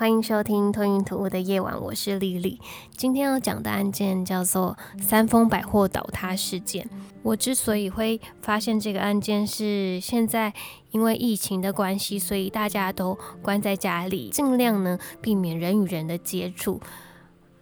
欢迎收听《吞云吐雾的夜晚》，我是丽丽。今天要讲的案件叫做三丰百货倒塌事件。我之所以会发现这个案件，是现在因为疫情的关系，所以大家都关在家里，尽量呢避免人与人的接触，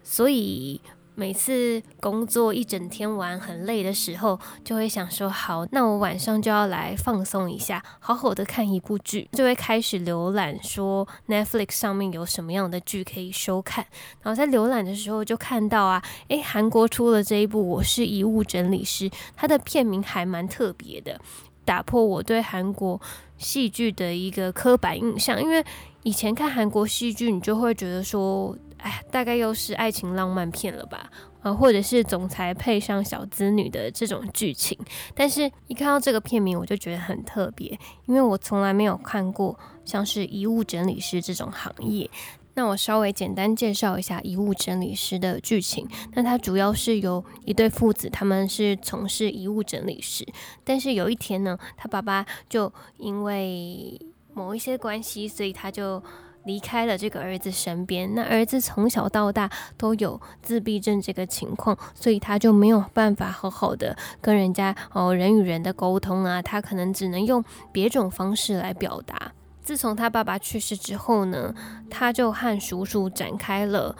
所以。每次工作一整天玩很累的时候，就会想说好，那我晚上就要来放松一下，好好的看一部剧，就会开始浏览说 Netflix 上面有什么样的剧可以收看。然后在浏览的时候就看到啊，诶，韩国出了这一部《我是遗物整理师》，它的片名还蛮特别的，打破我对韩国戏剧的一个刻板印象，因为以前看韩国戏剧，你就会觉得说。哎，大概又是爱情浪漫片了吧？啊，或者是总裁配上小资女的这种剧情。但是，一看到这个片名，我就觉得很特别，因为我从来没有看过像是遗物整理师这种行业。那我稍微简单介绍一下遗物整理师的剧情。那它主要是由一对父子，他们是从事遗物整理师。但是有一天呢，他爸爸就因为某一些关系，所以他就。离开了这个儿子身边，那儿子从小到大都有自闭症这个情况，所以他就没有办法好好的跟人家哦人与人的沟通啊，他可能只能用别种方式来表达。自从他爸爸去世之后呢，他就和叔叔展开了。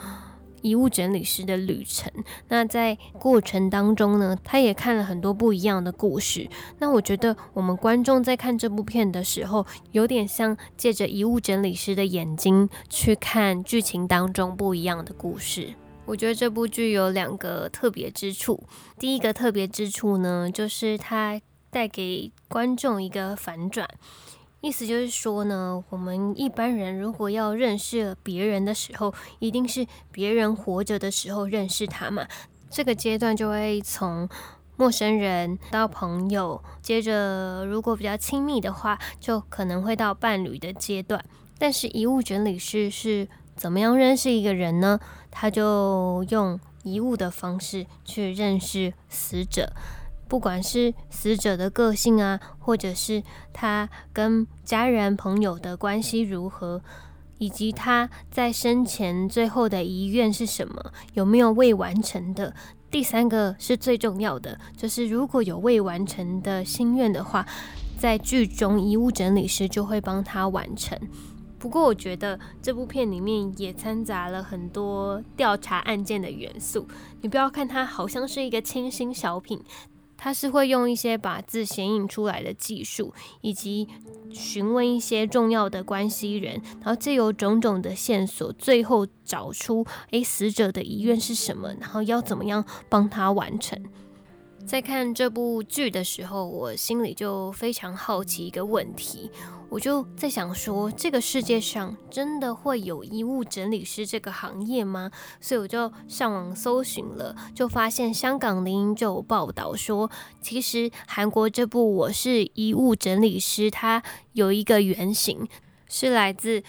遗物整理师的旅程。那在过程当中呢，他也看了很多不一样的故事。那我觉得我们观众在看这部片的时候，有点像借着遗物整理师的眼睛去看剧情当中不一样的故事。我觉得这部剧有两个特别之处。第一个特别之处呢，就是它带给观众一个反转。意思就是说呢，我们一般人如果要认识别人的时候，一定是别人活着的时候认识他嘛。这个阶段就会从陌生人到朋友，接着如果比较亲密的话，就可能会到伴侣的阶段。但是遗物整理师是怎么样认识一个人呢？他就用遗物的方式去认识死者。不管是死者的个性啊，或者是他跟家人朋友的关系如何，以及他在生前最后的遗愿是什么，有没有未完成的？第三个是最重要的，就是如果有未完成的心愿的话，在剧中遗物整理师就会帮他完成。不过我觉得这部片里面也掺杂了很多调查案件的元素，你不要看它好像是一个清新小品。他是会用一些把字显影出来的技术，以及询问一些重要的关系人，然后借由种种的线索，最后找出诶死者的遗愿是什么，然后要怎么样帮他完成。在看这部剧的时候，我心里就非常好奇一个问题。我就在想说，这个世界上真的会有衣物整理师这个行业吗？所以我就上网搜寻了，就发现香港林英就有报道说，其实韩国这部《我是衣物整理师》，它有一个原型是来自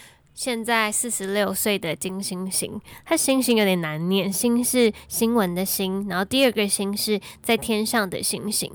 现在四十六岁的金星星。他星星有点难念，星是新闻的星，然后第二个星是在天上的星星。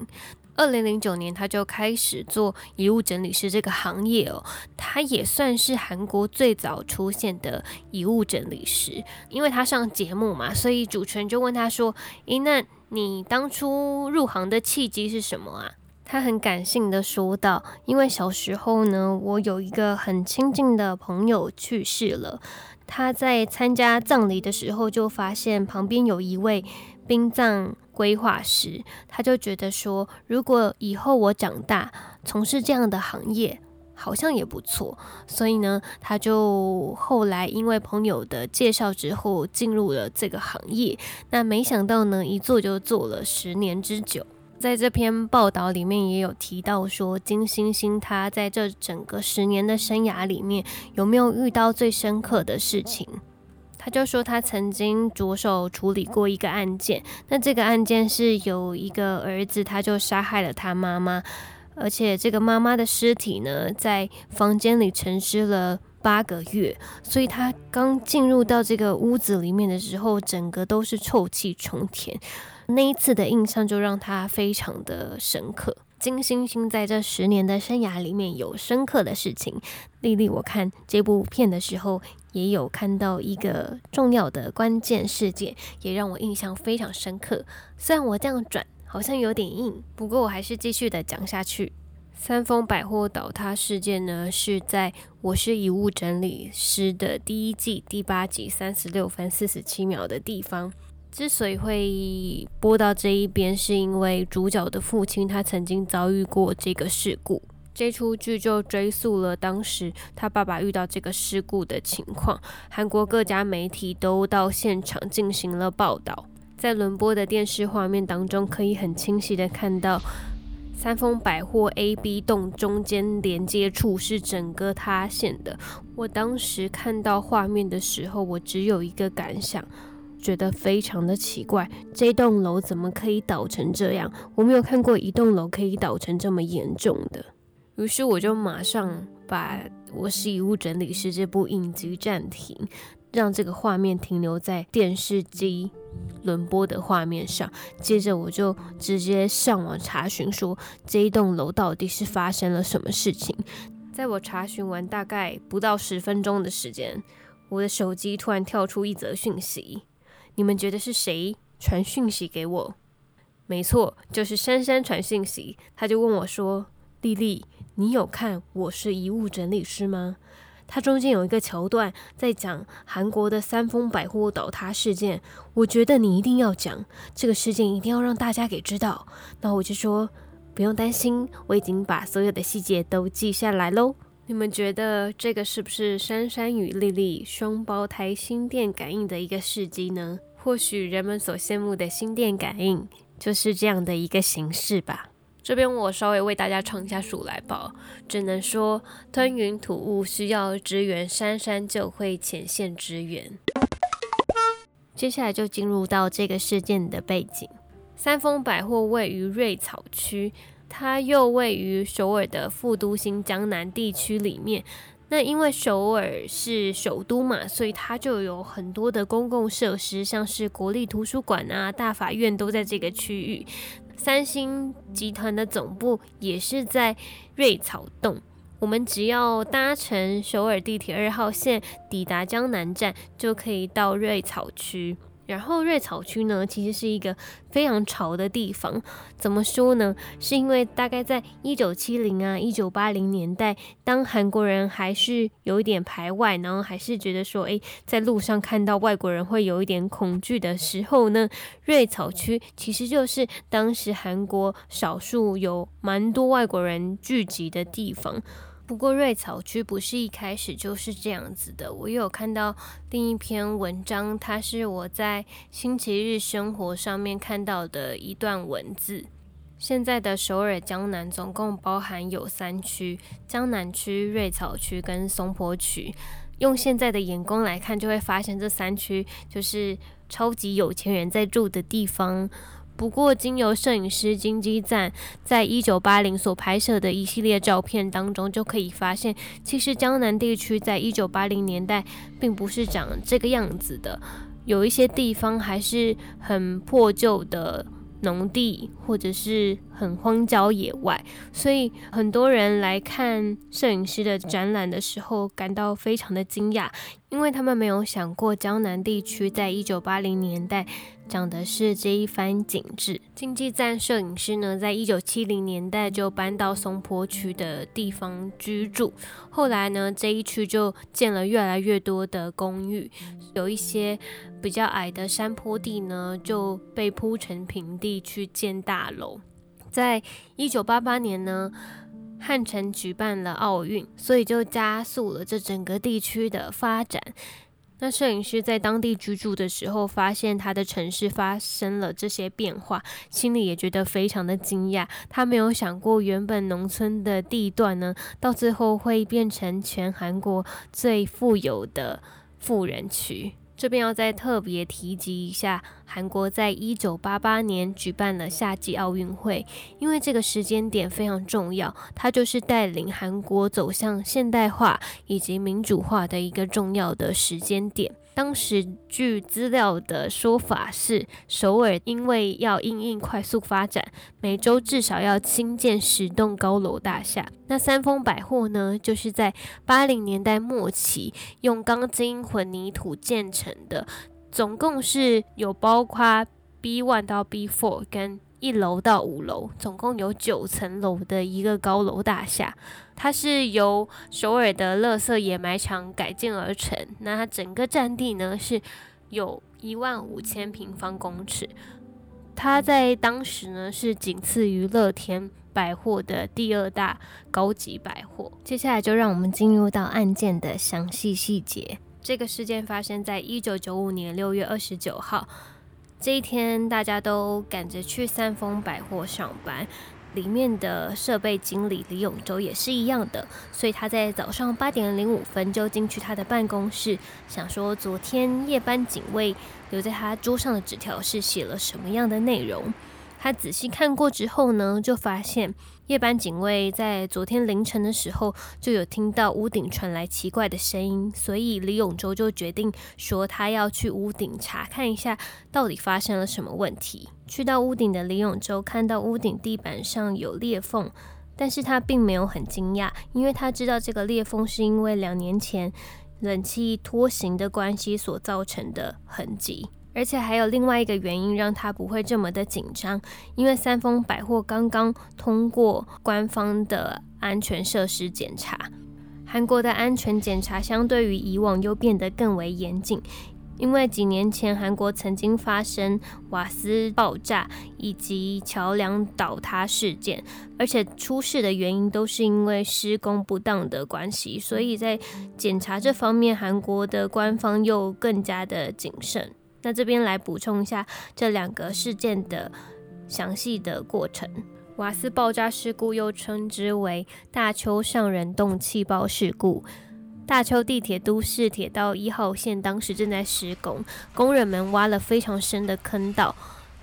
二零零九年，他就开始做遗物整理师这个行业哦。他也算是韩国最早出现的遗物整理师，因为他上节目嘛，所以主持人就问他说：“诶，那你当初入行的契机是什么啊？”他很感性的说道：“因为小时候呢，我有一个很亲近的朋友去世了，他在参加葬礼的时候就发现旁边有一位殡葬。”规划师，他就觉得说，如果以后我长大从事这样的行业，好像也不错。所以呢，他就后来因为朋友的介绍之后进入了这个行业。那没想到呢，一做就做了十年之久。在这篇报道里面也有提到说，金星星他在这整个十年的生涯里面有没有遇到最深刻的事情？他就说他曾经着手处理过一个案件，那这个案件是有一个儿子，他就杀害了他妈妈，而且这个妈妈的尸体呢，在房间里沉尸了八个月，所以他刚进入到这个屋子里面的时候，整个都是臭气冲天。那一次的印象就让他非常的深刻。金星星在这十年的生涯里面有深刻的事情。丽丽，我看这部片的时候，也有看到一个重要的关键事件，也让我印象非常深刻。虽然我这样转好像有点硬，不过我还是继续的讲下去。三丰百货倒塌事件呢，是在我是遗物整理师的第一季第八集三十六分四十七秒的地方。之所以会播到这一边，是因为主角的父亲他曾经遭遇过这个事故。这出剧就追溯了当时他爸爸遇到这个事故的情况。韩国各家媒体都到现场进行了报道。在轮播的电视画面当中，可以很清晰的看到三丰百货 A、B 栋中间连接处是整个塌陷的。我当时看到画面的时候，我只有一个感想。觉得非常的奇怪，这栋楼怎么可以倒成这样？我没有看过一栋楼可以倒成这么严重的。于是我就马上把我是遗物整理师这部影集暂停，让这个画面停留在电视机轮播的画面上。接着我就直接上网查询，说这一栋楼到底是发生了什么事情。在我查询完大概不到十分钟的时间，我的手机突然跳出一则讯息。你们觉得是谁传讯息给我？没错，就是珊珊传讯息。他就问我说：“丽丽，你有看《我是遗物整理师》吗？”它中间有一个桥段在讲韩国的三丰百货倒塌事件。我觉得你一定要讲这个事件，一定要让大家给知道。那我就说不用担心，我已经把所有的细节都记下来喽。你们觉得这个是不是珊珊与丽丽双胞胎心电感应的一个事迹呢？或许人们所羡慕的心电感应就是这样的一个形式吧。这边我稍微为大家唱一下数来宝，只能说吞云吐雾需要支援，珊珊就会前线支援。接下来就进入到这个事件的背景，三丰百货位于瑞草区。它又位于首尔的副都心江南地区里面。那因为首尔是首都嘛，所以它就有很多的公共设施，像是国立图书馆啊、大法院都在这个区域。三星集团的总部也是在瑞草洞。我们只要搭乘首尔地铁二号线抵达江南站，就可以到瑞草区。然后瑞草区呢，其实是一个非常潮的地方。怎么说呢？是因为大概在一九七零啊、一九八零年代，当韩国人还是有一点排外，然后还是觉得说，诶，在路上看到外国人会有一点恐惧的时候呢，瑞草区其实就是当时韩国少数有蛮多外国人聚集的地方。不过瑞草区不是一开始就是这样子的。我有看到另一篇文章，它是我在星期日生活上面看到的一段文字。现在的首尔江南总共包含有三区：江南区、瑞草区跟松坡区。用现在的眼光来看，就会发现这三区就是超级有钱人在住的地方。不过，经由摄影师金基赞在一九八零所拍摄的一系列照片当中，就可以发现，其实江南地区在一九八零年代并不是长这个样子的，有一些地方还是很破旧的农地，或者是很荒郊野外，所以很多人来看摄影师的展览的时候，感到非常的惊讶，因为他们没有想过江南地区在一九八零年代。讲的是这一番景致。经济站摄影师呢，在一九七零年代就搬到松坡区的地方居住。后来呢，这一区就建了越来越多的公寓，有一些比较矮的山坡地呢，就被铺成平地去建大楼。在一九八八年呢，汉城举办了奥运，所以就加速了这整个地区的发展。那摄影师在当地居住的时候，发现他的城市发生了这些变化，心里也觉得非常的惊讶。他没有想过，原本农村的地段呢，到最后会变成全韩国最富有的富人区。这边要再特别提及一下，韩国在一九八八年举办了夏季奥运会，因为这个时间点非常重要，它就是带领韩国走向现代化以及民主化的一个重要的时间点。当时据资料的说法是，首尔因为要应应快速发展，每周至少要新建十栋高楼大厦。那三丰百货呢，就是在八零年代末期用钢筋混凝土建成的，总共是有包括 B one 到 B four 跟。一楼到五楼，总共有九层楼的一个高楼大厦，它是由首尔的乐色掩埋场改建而成。那它整个占地呢是有一万五千平方公尺，它在当时呢是仅次于乐天百货的第二大高级百货。接下来就让我们进入到案件的详细细节。这个事件发生在一九九五年六月二十九号。这一天，大家都赶着去三丰百货上班。里面的设备经理李永洲也是一样的，所以他在早上八点零五分就进去他的办公室，想说昨天夜班警卫留在他桌上的纸条是写了什么样的内容。他仔细看过之后呢，就发现夜班警卫在昨天凌晨的时候就有听到屋顶传来奇怪的声音，所以李永洲就决定说他要去屋顶查看一下到底发生了什么问题。去到屋顶的李永洲看到屋顶地板上有裂缝，但是他并没有很惊讶，因为他知道这个裂缝是因为两年前冷气拖行的关系所造成的痕迹。而且还有另外一个原因让他不会这么的紧张，因为三丰百货刚刚通过官方的安全设施检查。韩国的安全检查相对于以往又变得更为严谨，因为几年前韩国曾经发生瓦斯爆炸以及桥梁倒塌事件，而且出事的原因都是因为施工不当的关系，所以在检查这方面，韩国的官方又更加的谨慎。那这边来补充一下这两个事件的详细的过程。瓦斯爆炸事故又称之为大邱上人动气爆事故。大邱地铁都市铁道一号线当时正在施工，工人们挖了非常深的坑道，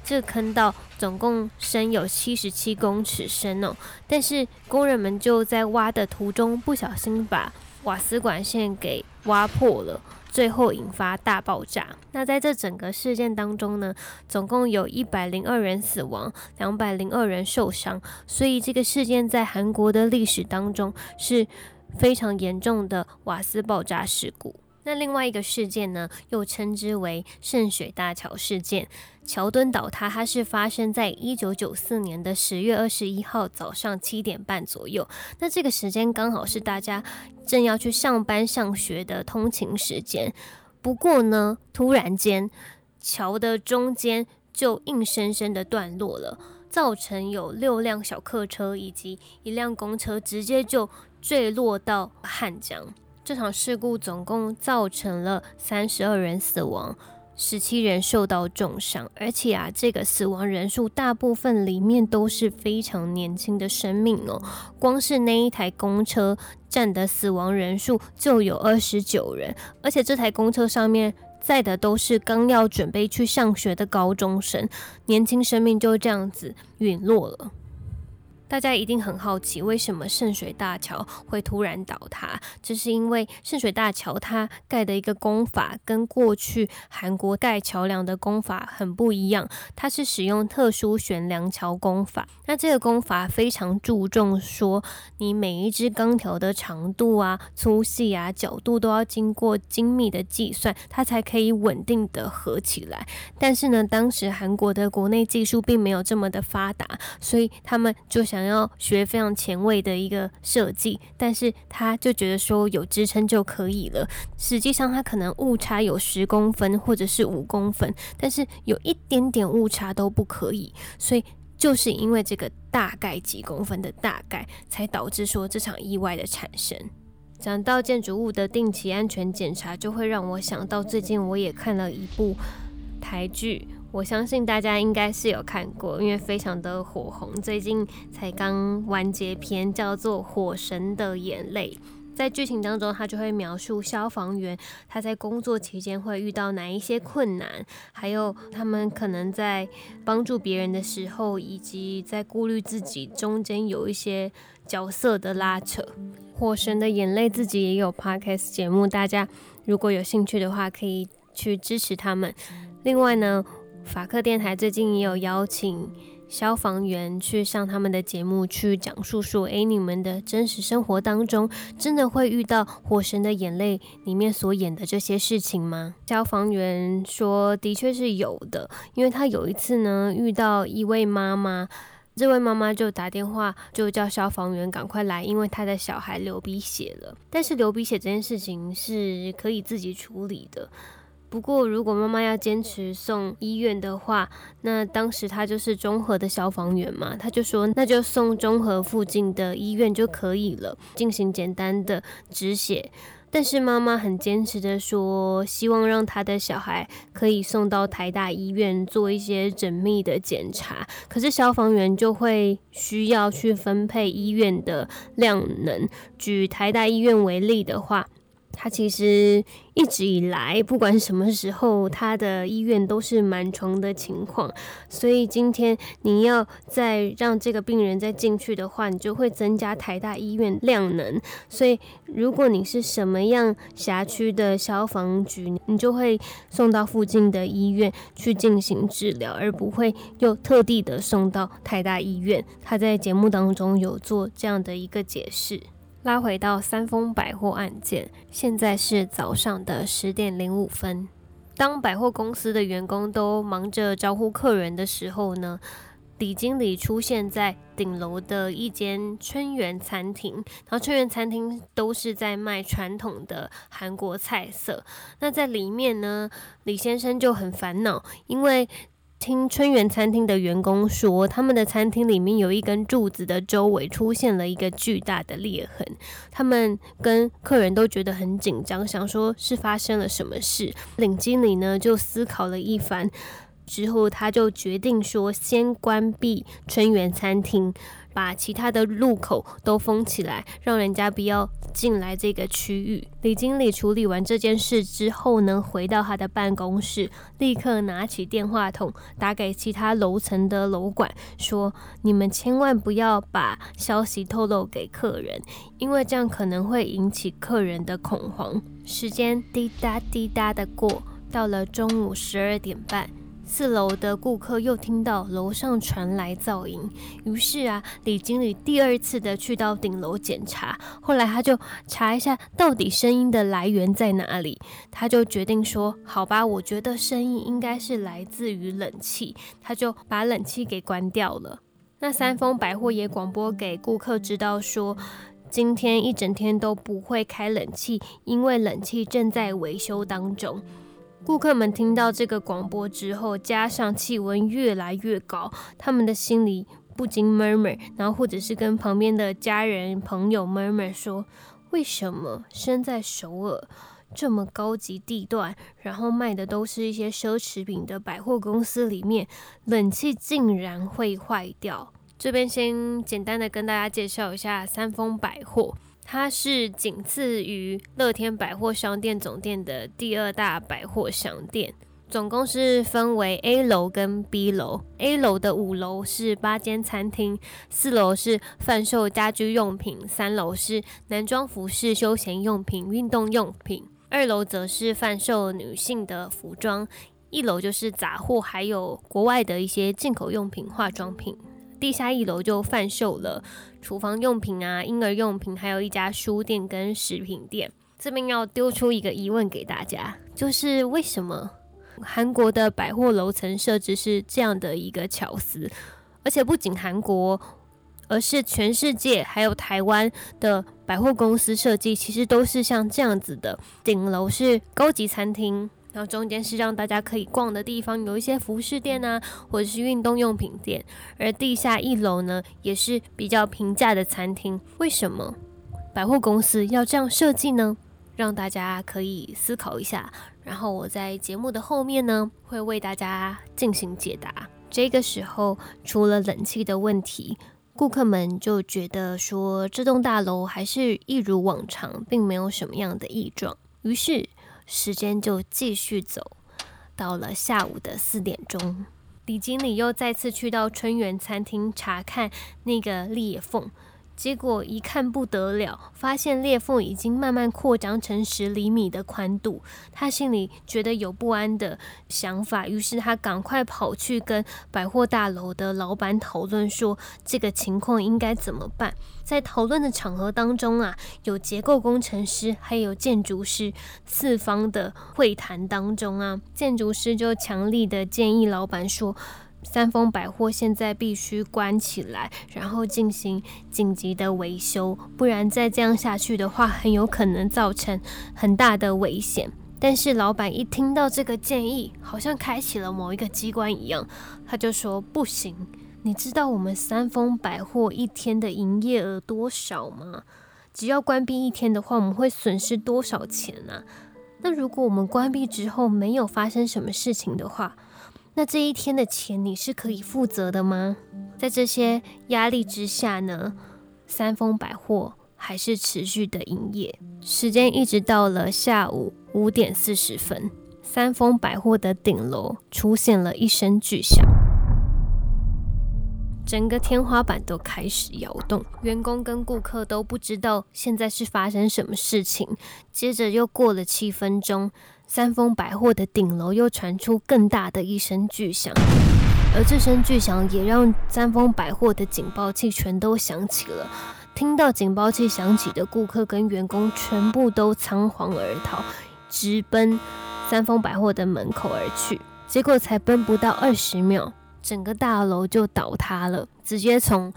这坑道总共深有七十七公尺深哦。但是工人们就在挖的途中不小心把瓦斯管线给挖破了。最后引发大爆炸。那在这整个事件当中呢，总共有一百零二人死亡，两百零二人受伤。所以这个事件在韩国的历史当中是非常严重的瓦斯爆炸事故。那另外一个事件呢，又称之为圣水大桥事件。桥墩倒塌，它是发生在一九九四年的十月二十一号早上七点半左右。那这个时间刚好是大家正要去上班上学的通勤时间。不过呢，突然间桥的中间就硬生生的断落了，造成有六辆小客车以及一辆公车直接就坠落到汉江。这场事故总共造成了三十二人死亡，十七人受到重伤，而且啊，这个死亡人数大部分里面都是非常年轻的生命哦。光是那一台公车站的死亡人数就有二十九人，而且这台公车上面载的都是刚要准备去上学的高中生，年轻生命就这样子陨落了。大家一定很好奇，为什么圣水大桥会突然倒塌？这是因为圣水大桥它盖的一个工法跟过去韩国盖桥梁的工法很不一样，它是使用特殊悬梁桥工法。那这个工法非常注重说，你每一支钢条的长度啊、粗细啊、角度都要经过精密的计算，它才可以稳定的合起来。但是呢，当时韩国的国内技术并没有这么的发达，所以他们就想。想要学非常前卫的一个设计，但是他就觉得说有支撑就可以了。实际上他可能误差有十公分或者是五公分，但是有一点点误差都不可以。所以就是因为这个大概几公分的大概，才导致说这场意外的产生。讲到建筑物的定期安全检查，就会让我想到最近我也看了一部台剧。我相信大家应该是有看过，因为非常的火红，最近才刚完结篇，叫做《火神的眼泪》。在剧情当中，他就会描述消防员他在工作期间会遇到哪一些困难，还有他们可能在帮助别人的时候，以及在顾虑自己中间有一些角色的拉扯。火神的眼泪自己也有 podcast 节目，大家如果有兴趣的话，可以去支持他们。另外呢，法克电台最近也有邀请。消防员去上他们的节目，去讲述说：“诶，你们的真实生活当中，真的会遇到《火神的眼泪》里面所演的这些事情吗？”消防员说：“的确是有的，因为他有一次呢，遇到一位妈妈，这位妈妈就打电话，就叫消防员赶快来，因为他的小孩流鼻血了。但是流鼻血这件事情是可以自己处理的。”不过，如果妈妈要坚持送医院的话，那当时他就是中和的消防员嘛，他就说那就送中和附近的医院就可以了，进行简单的止血。但是妈妈很坚持的说，希望让他的小孩可以送到台大医院做一些缜密的检查。可是消防员就会需要去分配医院的量能。举台大医院为例的话。他其实一直以来，不管什么时候，他的医院都是满床的情况。所以今天你要再让这个病人再进去的话，你就会增加台大医院量能。所以如果你是什么样辖区的消防局，你就会送到附近的医院去进行治疗，而不会又特地的送到台大医院。他在节目当中有做这样的一个解释。拉回到三丰百货案件，现在是早上的十点零五分。当百货公司的员工都忙着招呼客人的时候呢，李经理出现在顶楼的一间春园餐厅。然后春园餐厅都是在卖传统的韩国菜色。那在里面呢，李先生就很烦恼，因为。听春园餐厅的员工说，他们的餐厅里面有一根柱子的周围出现了一个巨大的裂痕，他们跟客人都觉得很紧张，想说是发生了什么事。领经理呢就思考了一番之后，他就决定说先关闭春园餐厅。把其他的路口都封起来，让人家不要进来这个区域。李经理处理完这件事之后呢，回到他的办公室，立刻拿起电话筒打给其他楼层的楼管，说：“你们千万不要把消息透露给客人，因为这样可能会引起客人的恐慌。”时间滴答滴答的过，到了中午十二点半。四楼的顾客又听到楼上传来噪音，于是啊，李经理第二次的去到顶楼检查。后来他就查一下到底声音的来源在哪里，他就决定说：“好吧，我觉得声音应该是来自于冷气。”他就把冷气给关掉了。那三丰百货也广播给顾客知道说，今天一整天都不会开冷气，因为冷气正在维修当中。顾客们听到这个广播之后，加上气温越来越高，他们的心里不禁 murmur，然后或者是跟旁边的家人朋友 murmur 说：为什么身在首尔这么高级地段，然后卖的都是一些奢侈品的百货公司里面，冷气竟然会坏掉？这边先简单的跟大家介绍一下三丰百货。它是仅次于乐天百货商店总店的第二大百货商店，总共是分为 A 楼跟 B 楼。A 楼的五楼是八间餐厅，四楼是贩售家居用品，三楼是男装服饰、休闲用品、运动用品，二楼则是贩售女性的服装，一楼就是杂货，还有国外的一些进口用品、化妆品。地下一楼就贩售了厨房用品啊、婴儿用品，还有一家书店跟食品店。这边要丢出一个疑问给大家，就是为什么韩国的百货楼层设置是这样的一个巧思？而且不仅韩国，而是全世界还有台湾的百货公司设计，其实都是像这样子的。顶楼是高级餐厅。然后中间是让大家可以逛的地方，有一些服饰店啊，或者是运动用品店。而地下一楼呢，也是比较平价的餐厅。为什么百货公司要这样设计呢？让大家可以思考一下。然后我在节目的后面呢，会为大家进行解答。这个时候，除了冷气的问题，顾客们就觉得说这栋大楼还是一如往常，并没有什么样的异状。于是时间就继续走，到了下午的四点钟，李经理又再次去到春园餐厅查看那个裂缝。结果一看不得了，发现裂缝已经慢慢扩张成十厘米的宽度。他心里觉得有不安的想法，于是他赶快跑去跟百货大楼的老板讨论，说这个情况应该怎么办。在讨论的场合当中啊，有结构工程师，还有建筑师，四方的会谈当中啊，建筑师就强力的建议老板说。三丰百货现在必须关起来，然后进行紧急的维修，不然再这样下去的话，很有可能造成很大的危险。但是老板一听到这个建议，好像开启了某一个机关一样，他就说：“不行，你知道我们三丰百货一天的营业额多少吗？只要关闭一天的话，我们会损失多少钱呢？那如果我们关闭之后没有发生什么事情的话？”那这一天的钱你是可以负责的吗？在这些压力之下呢，三丰百货还是持续的营业，时间一直到了下午五点四十分，三丰百货的顶楼出现了一声巨响，整个天花板都开始摇动，员工跟顾客都不知道现在是发生什么事情。接着又过了七分钟。三丰百货的顶楼又传出更大的一声巨响，而这声巨响也让三丰百货的警报器全都响起了。听到警报器响起的顾客跟员工全部都仓皇而逃，直奔三丰百货的门口而去。结果才奔不到二十秒，整个大楼就倒塌了，直接从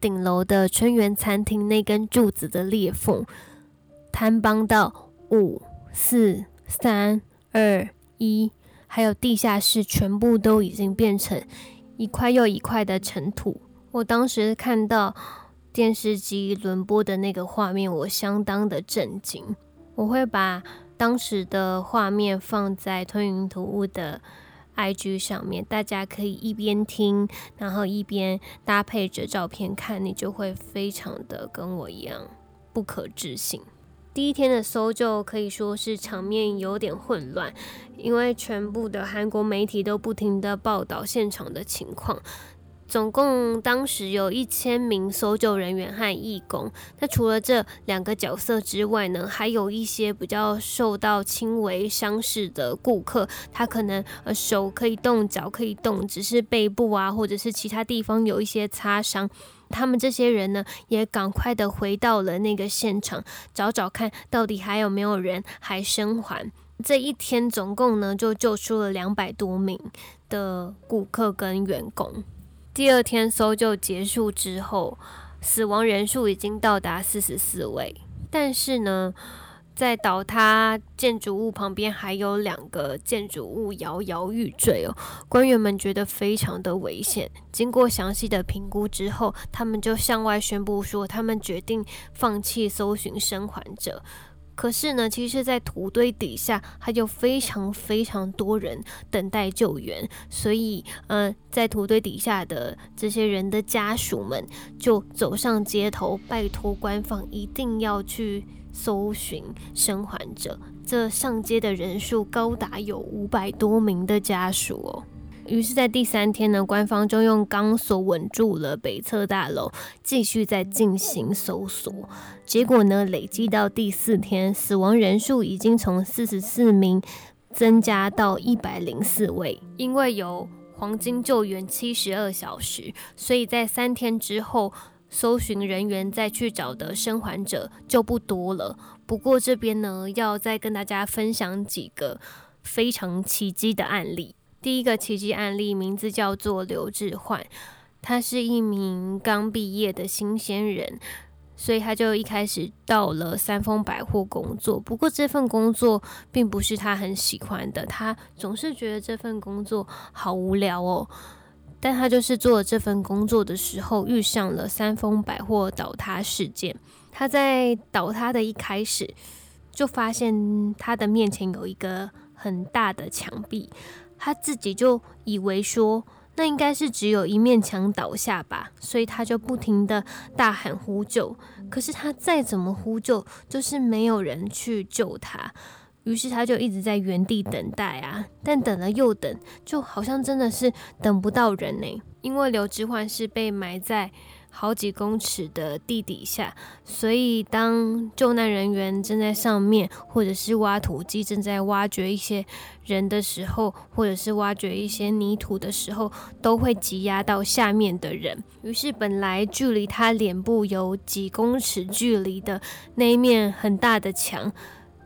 顶楼的春园餐厅那根柱子的裂缝坍崩到五四。三二一，还有地下室全部都已经变成一块又一块的尘土。我当时看到电视机轮播的那个画面，我相当的震惊。我会把当时的画面放在吞云吐雾的 IG 上面，大家可以一边听，然后一边搭配着照片看，你就会非常的跟我一样不可置信。第一天的搜救可以说是场面有点混乱，因为全部的韩国媒体都不停的报道现场的情况。总共当时有一千名搜救人员和义工。那除了这两个角色之外呢，还有一些比较受到轻微伤势的顾客，他可能呃手可以动，脚可以动，只是背部啊或者是其他地方有一些擦伤。他们这些人呢，也赶快的回到了那个现场，找找看到底还有没有人还生还。这一天总共呢，就救出了两百多名的顾客跟员工。第二天搜救结束之后，死亡人数已经到达四十四位，但是呢。在倒塌建筑物旁边还有两个建筑物摇摇欲坠哦，官员们觉得非常的危险。经过详细的评估之后，他们就向外宣布说，他们决定放弃搜寻生还者。可是呢，其实，在土堆底下还有非常非常多人等待救援，所以，呃，在土堆底下的这些人的家属们就走上街头，拜托官方一定要去。搜寻生还者，这上街的人数高达有五百多名的家属哦。于是，在第三天呢，官方就用钢索稳住了北侧大楼，继续在进行搜索。结果呢，累积到第四天，死亡人数已经从四十四名增加到一百零四位。因为有黄金救援七十二小时，所以在三天之后。搜寻人员再去找的生还者就不多了。不过这边呢，要再跟大家分享几个非常奇迹的案例。第一个奇迹案例名字叫做刘志焕，他是一名刚毕业的新鲜人，所以他就一开始到了三丰百货工作。不过这份工作并不是他很喜欢的，他总是觉得这份工作好无聊哦。但他就是做这份工作的时候，遇上了三丰百货倒塌事件。他在倒塌的一开始，就发现他的面前有一个很大的墙壁，他自己就以为说那应该是只有一面墙倒下吧，所以他就不停的大喊呼救。可是他再怎么呼救，就是没有人去救他。于是他就一直在原地等待啊，但等了又等，就好像真的是等不到人呢。因为刘志焕是被埋在好几公尺的地底下，所以当救难人员正在上面，或者是挖土机正在挖掘一些人的时候，或者是挖掘一些泥土的时候，都会挤压到下面的人。于是本来距离他脸部有几公尺距离的那一面很大的墙。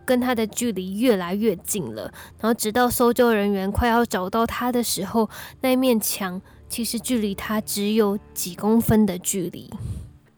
跟他的距离越来越近了，然后直到搜救人员快要找到他的时候，那面墙其实距离他只有几公分的距离。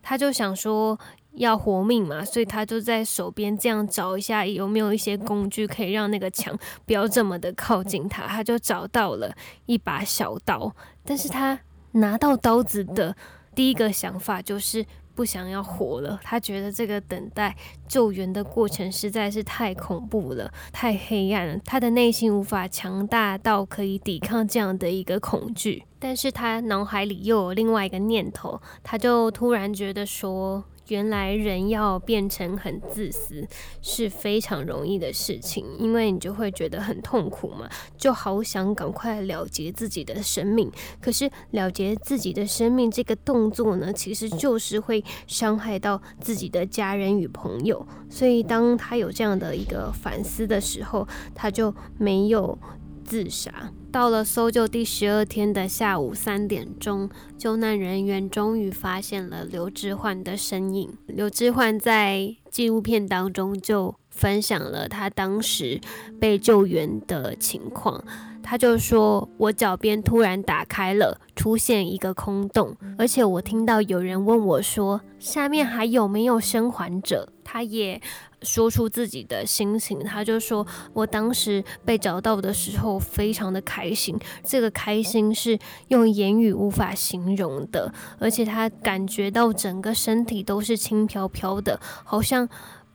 他就想说要活命嘛，所以他就在手边这样找一下有没有一些工具可以让那个墙不要这么的靠近他。他就找到了一把小刀，但是他拿到刀子的第一个想法就是。不想要活了，他觉得这个等待救援的过程实在是太恐怖了，太黑暗了。他的内心无法强大到可以抵抗这样的一个恐惧，但是他脑海里又有另外一个念头，他就突然觉得说。原来人要变成很自私是非常容易的事情，因为你就会觉得很痛苦嘛，就好想赶快了结自己的生命。可是了结自己的生命这个动作呢，其实就是会伤害到自己的家人与朋友。所以当他有这样的一个反思的时候，他就没有。自杀。到了搜救第十二天的下午三点钟，救难人员终于发现了刘志焕的身影。刘志焕在纪录片当中就分享了他当时被救援的情况。他就说：“我脚边突然打开了，出现一个空洞，而且我听到有人问我说，下面还有没有生还者？”他也说出自己的心情，他就说：“我当时被找到的时候，非常的开心，这个开心是用言语无法形容的，而且他感觉到整个身体都是轻飘飘的，好像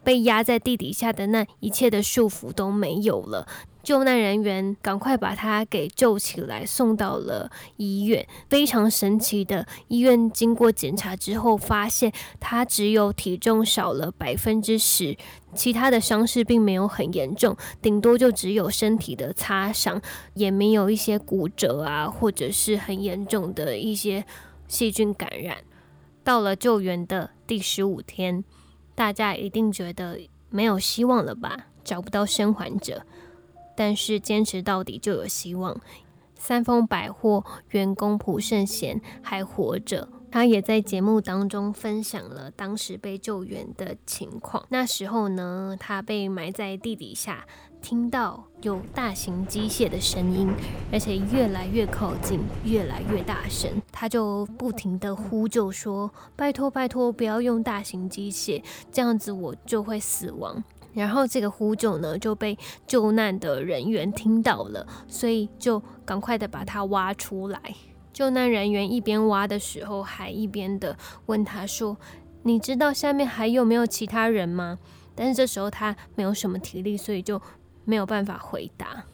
被压在地底下的那一切的束缚都没有了。”救难人员赶快把他给救起来，送到了医院。非常神奇的，医院经过检查之后，发现他只有体重少了百分之十，其他的伤势并没有很严重，顶多就只有身体的擦伤，也没有一些骨折啊，或者是很严重的一些细菌感染。到了救援的第十五天，大家一定觉得没有希望了吧？找不到生还者。但是坚持到底就有希望。三丰百货员工朴胜贤还活着，他也在节目当中分享了当时被救援的情况。那时候呢，他被埋在地底下，听到有大型机械的声音，而且越来越靠近，越来越大声。他就不停的呼救说：“拜托拜托，不要用大型机械，这样子我就会死亡。”然后这个呼救呢就被救难的人员听到了，所以就赶快的把他挖出来。救难人员一边挖的时候，还一边的问他说：“你知道下面还有没有其他人吗？”但是这时候他没有什么体力，所以就没有办法回答。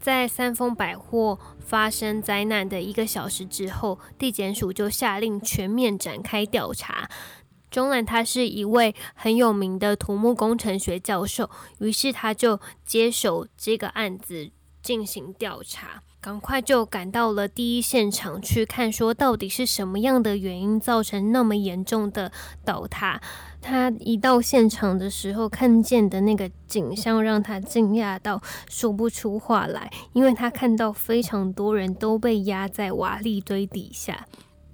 在三丰百货发生灾难的一个小时之后，地检署就下令全面展开调查。钟兰他是一位很有名的土木工程学教授，于是他就接手这个案子进行调查，赶快就赶到了第一现场去看，说到底是什么样的原因造成那么严重的倒塌。他一到现场的时候，看见的那个景象让他惊讶到说不出话来，因为他看到非常多人都被压在瓦砾堆底下。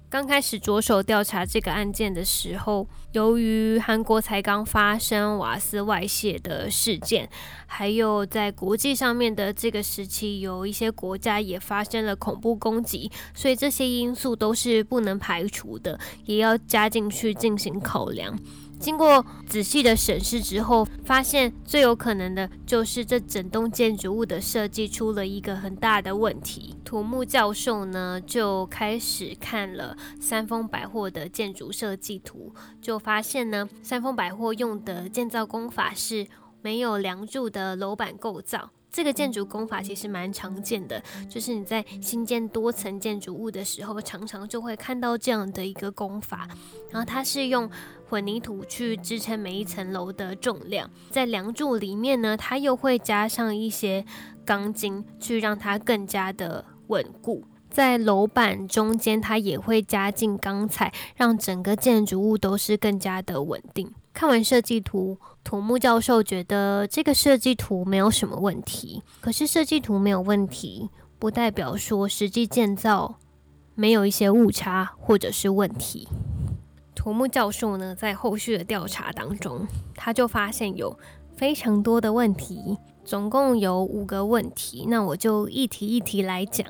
刚开始着手调查这个案件的时候，由于韩国才刚发生瓦斯外泄的事件，还有在国际上面的这个时期，有一些国家也发生了恐怖攻击，所以这些因素都是不能排除的，也要加进去进行考量。经过仔细的审视之后，发现最有可能的就是这整栋建筑物的设计出了一个很大的问题。土木教授呢就开始看了三丰百货的建筑设计图，就发现呢三丰百货用的建造工法是没有梁柱的楼板构造。这个建筑工法其实蛮常见的，就是你在新建多层建筑物的时候，常常就会看到这样的一个工法。然后它是用混凝土去支撑每一层楼的重量，在梁柱里面呢，它又会加上一些钢筋，去让它更加的稳固。在楼板中间，它也会加进钢材，让整个建筑物都是更加的稳定。看完设计图，土木教授觉得这个设计图没有什么问题。可是设计图没有问题，不代表说实际建造没有一些误差或者是问题。土木教授呢，在后续的调查当中，他就发现有非常多的问题，总共有五个问题。那我就一题一题来讲。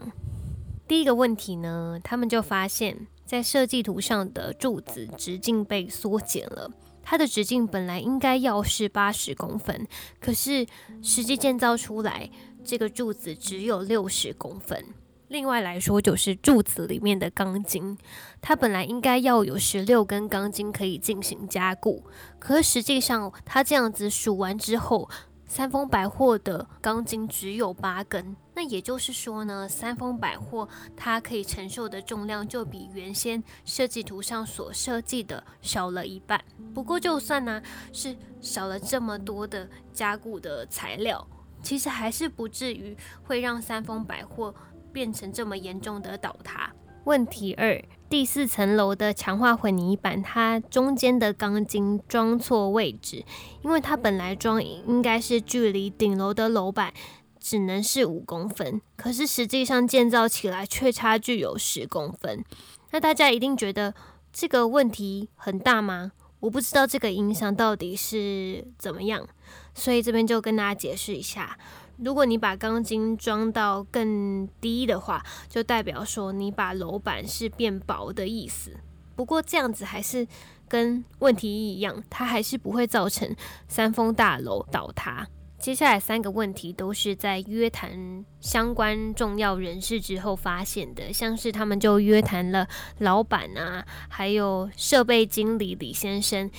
第一个问题呢，他们就发现，在设计图上的柱子直径被缩减了。它的直径本来应该要是八十公分，可是实际建造出来，这个柱子只有六十公分。另外来说，就是柱子里面的钢筋，它本来应该要有十六根钢筋可以进行加固，可是实际上它这样子数完之后。三丰百货的钢筋只有八根，那也就是说呢，三丰百货它可以承受的重量就比原先设计图上所设计的少了一半。不过，就算呢是少了这么多的加固的材料，其实还是不至于会让三丰百货变成这么严重的倒塌。问题二。第四层楼的强化混凝板，它中间的钢筋装错位置，因为它本来装应该是距离顶楼的楼板只能是五公分，可是实际上建造起来却差距有十公分。那大家一定觉得这个问题很大吗？我不知道这个影响到底是怎么样，所以这边就跟大家解释一下。如果你把钢筋装到更低的话，就代表说你把楼板是变薄的意思。不过这样子还是跟问题一样，它还是不会造成三峰大楼倒塌。接下来三个问题都是在约谈相关重要人士之后发现的，像是他们就约谈了老板啊，还有设备经理李先生，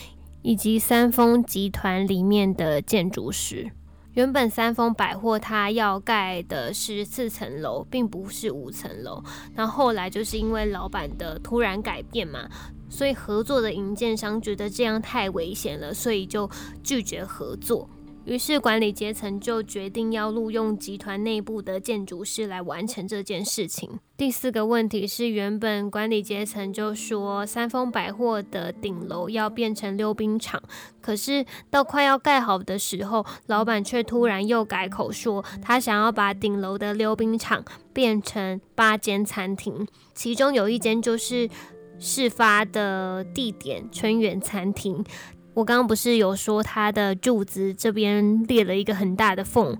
以及三丰集团里面的建筑师。原本三丰百货它要盖的是四层楼，并不是五层楼。那后来就是因为老板的突然改变嘛，所以合作的营建商觉得这样太危险了，所以就拒绝合作。于是管理阶层就决定要录用集团内部的建筑师来完成这件事情。第四个问题是，原本管理阶层就说三丰百货的顶楼要变成溜冰场，可是到快要盖好的时候，老板却突然又改口说，他想要把顶楼的溜冰场变成八间餐厅，其中有一间就是事发的地点春园餐厅。我刚刚不是有说它的柱子这边裂了一个很大的缝，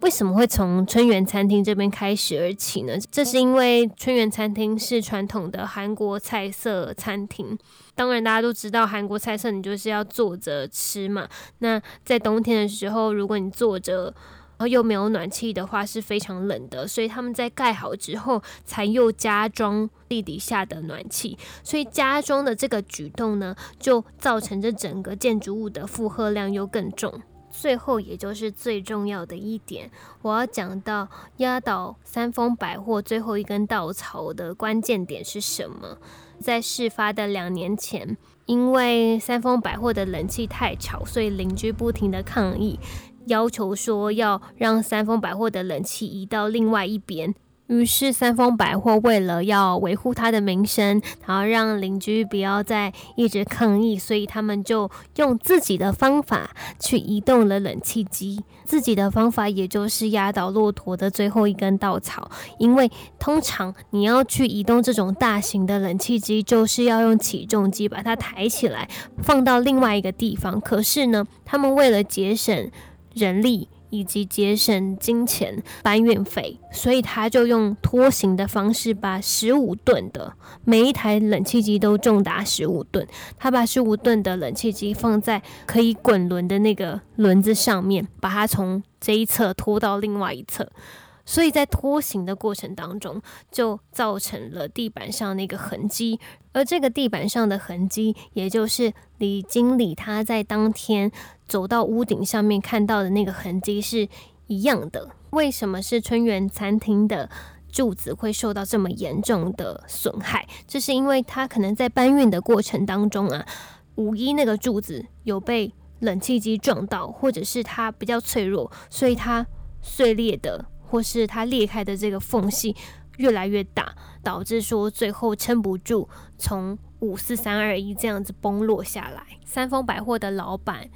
为什么会从春园餐厅这边开始而起呢？这是因为春园餐厅是传统的韩国菜色餐厅，当然大家都知道韩国菜色你就是要坐着吃嘛。那在冬天的时候，如果你坐着。然后又没有暖气的话是非常冷的，所以他们在盖好之后才又加装地底下的暖气，所以加装的这个举动呢，就造成这整个建筑物的负荷量又更重。最后，也就是最重要的一点，我要讲到压倒三丰百货最后一根稻草的关键点是什么？在事发的两年前，因为三丰百货的冷气太吵，所以邻居不停的抗议。要求说要让三丰百货的冷气移到另外一边，于是三丰百货为了要维护它的名声，然后让邻居不要再一直抗议，所以他们就用自己的方法去移动了冷气机。自己的方法也就是压倒骆驼的最后一根稻草，因为通常你要去移动这种大型的冷气机，就是要用起重机把它抬起来放到另外一个地方。可是呢，他们为了节省人力以及节省金钱搬运费，所以他就用拖行的方式，把十五吨的每一台冷气机都重达十五吨，他把十五吨的冷气机放在可以滚轮的那个轮子上面，把它从这一侧拖到另外一侧。所以在拖行的过程当中，就造成了地板上那个痕迹，而这个地板上的痕迹，也就是李经理他在当天走到屋顶上面看到的那个痕迹，是一样的。为什么是春园餐厅的柱子会受到这么严重的损害？这是因为它可能在搬运的过程当中啊，五一那个柱子有被冷气机撞到，或者是它比较脆弱，所以它碎裂的，或是它裂开的这个缝隙越来越大，导致说最后撑不住，从五四三二一这样子崩落下来。三丰百货的老板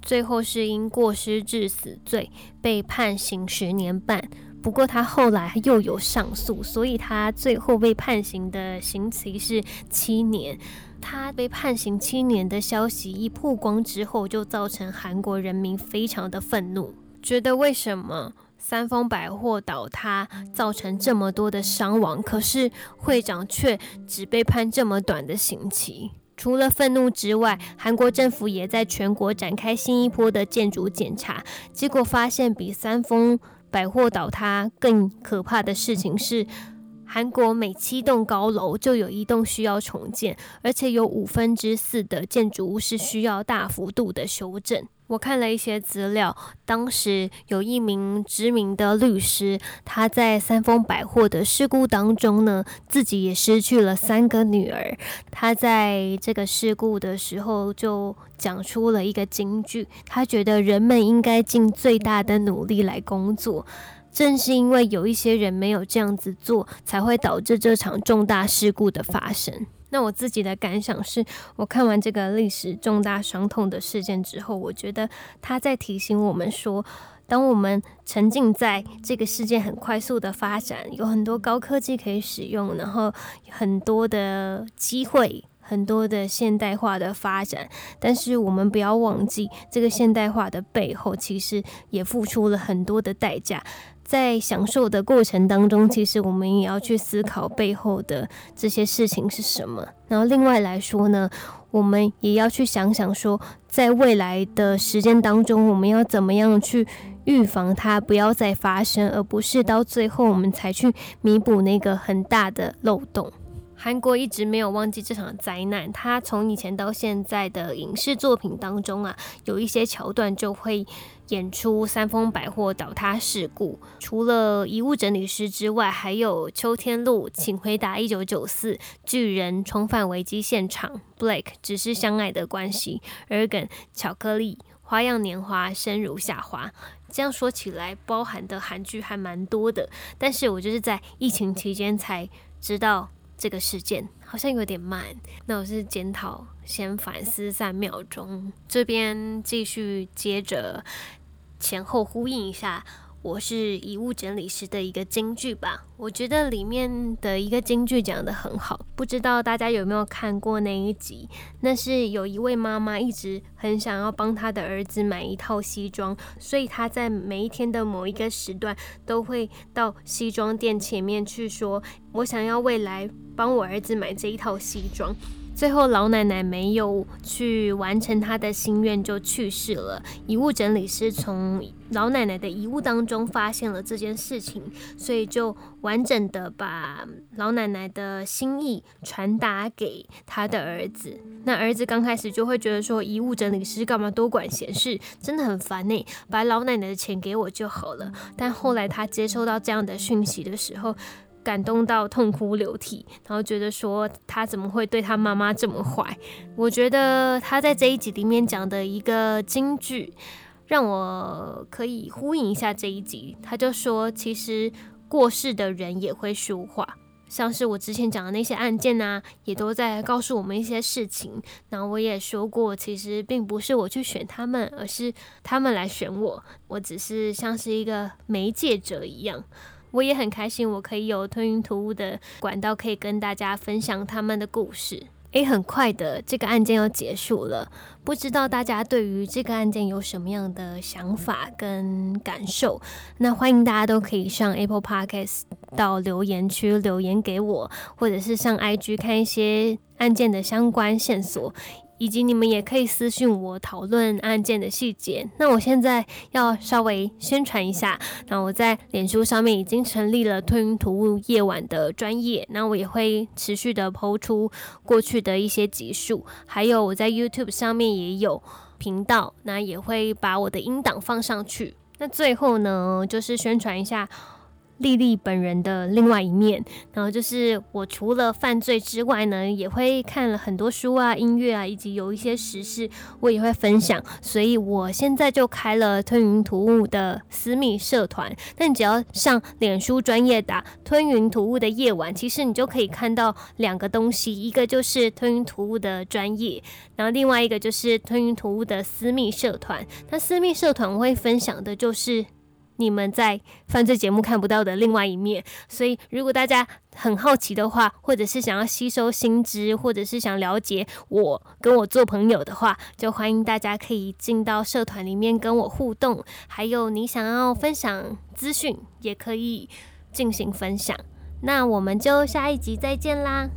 最后是因过失致死罪被判刑十年半，不过他后来又有上诉，所以他最后被判刑的刑期是七年。他被判刑七年的消息一曝光之后，就造成韩国人民非常的愤怒，觉得为什么三丰百货倒塌造成这么多的伤亡，可是会长却只被判这么短的刑期？除了愤怒之外，韩国政府也在全国展开新一波的建筑检查，结果发现比三丰百货倒塌更可怕的事情是。韩国每七栋高楼就有一栋需要重建，而且有五分之四的建筑物是需要大幅度的修正。我看了一些资料，当时有一名知名的律师，他在三丰百货的事故当中呢，自己也失去了三个女儿。他在这个事故的时候就讲出了一个金句，他觉得人们应该尽最大的努力来工作。正是因为有一些人没有这样子做，才会导致这场重大事故的发生。那我自己的感想是，我看完这个历史重大伤痛的事件之后，我觉得他在提醒我们说，当我们沉浸在这个世界很快速的发展，有很多高科技可以使用，然后很多的机会。很多的现代化的发展，但是我们不要忘记，这个现代化的背后其实也付出了很多的代价。在享受的过程当中，其实我们也要去思考背后的这些事情是什么。然后另外来说呢，我们也要去想想说，在未来的时间当中，我们要怎么样去预防它不要再发生，而不是到最后我们才去弥补那个很大的漏洞。韩国一直没有忘记这场灾难，他从以前到现在的影视作品当中啊，有一些桥段就会演出三丰百货倒塌事故。除了遗物整理师之外，还有秋天路，请回答一九九四，巨人重返危机现场，Blake 只是相爱的关系，Ergen 巧克力，花样年华，生如夏花。这样说起来，包含的韩剧还蛮多的，但是我就是在疫情期间才知道。这个事件好像有点慢，那我是检讨，先反思三秒钟，这边继续接着前后呼应一下。我是遗物整理师的一个京剧吧，我觉得里面的一个京剧讲得很好，不知道大家有没有看过那一集？那是有一位妈妈一直很想要帮她的儿子买一套西装，所以她在每一天的某一个时段都会到西装店前面去说：“我想要未来帮我儿子买这一套西装。”最后，老奶奶没有去完成她的心愿，就去世了。遗物整理师从老奶奶的遗物当中发现了这件事情，所以就完整的把老奶奶的心意传达给他的儿子。那儿子刚开始就会觉得说，遗物整理师干嘛多管闲事，真的很烦呢，把老奶奶的钱给我就好了。但后来他接收到这样的讯息的时候，感动到痛哭流涕，然后觉得说他怎么会对他妈妈这么坏？我觉得他在这一集里面讲的一个金句，让我可以呼应一下这一集。他就说，其实过世的人也会说话，像是我之前讲的那些案件啊，也都在告诉我们一些事情。那我也说过，其实并不是我去选他们，而是他们来选我，我只是像是一个媒介者一样。我也很开心，我可以有吞云吐雾的管道，可以跟大家分享他们的故事。诶，很快的，这个案件要结束了，不知道大家对于这个案件有什么样的想法跟感受？那欢迎大家都可以上 Apple Podcast 到留言区留言给我，或者是上 IG 看一些案件的相关线索。以及你们也可以私信我讨论案件的细节。那我现在要稍微宣传一下，那我在脸书上面已经成立了吞云吐雾夜晚的专业，那我也会持续的抛出过去的一些集数，还有我在 YouTube 上面也有频道，那也会把我的音档放上去。那最后呢，就是宣传一下。丽丽本人的另外一面，然后就是我除了犯罪之外呢，也会看了很多书啊、音乐啊，以及有一些时事，我也会分享。所以我现在就开了吞云吐雾的私密社团，那你只要上脸书专业打“吞云吐雾的夜晚”，其实你就可以看到两个东西，一个就是吞云吐雾的专业，然后另外一个就是吞云吐雾的私密社团。那私密社团我会分享的就是。你们在犯罪节目看不到的另外一面，所以如果大家很好奇的话，或者是想要吸收新知，或者是想了解我跟我做朋友的话，就欢迎大家可以进到社团里面跟我互动。还有你想要分享资讯，也可以进行分享。那我们就下一集再见啦！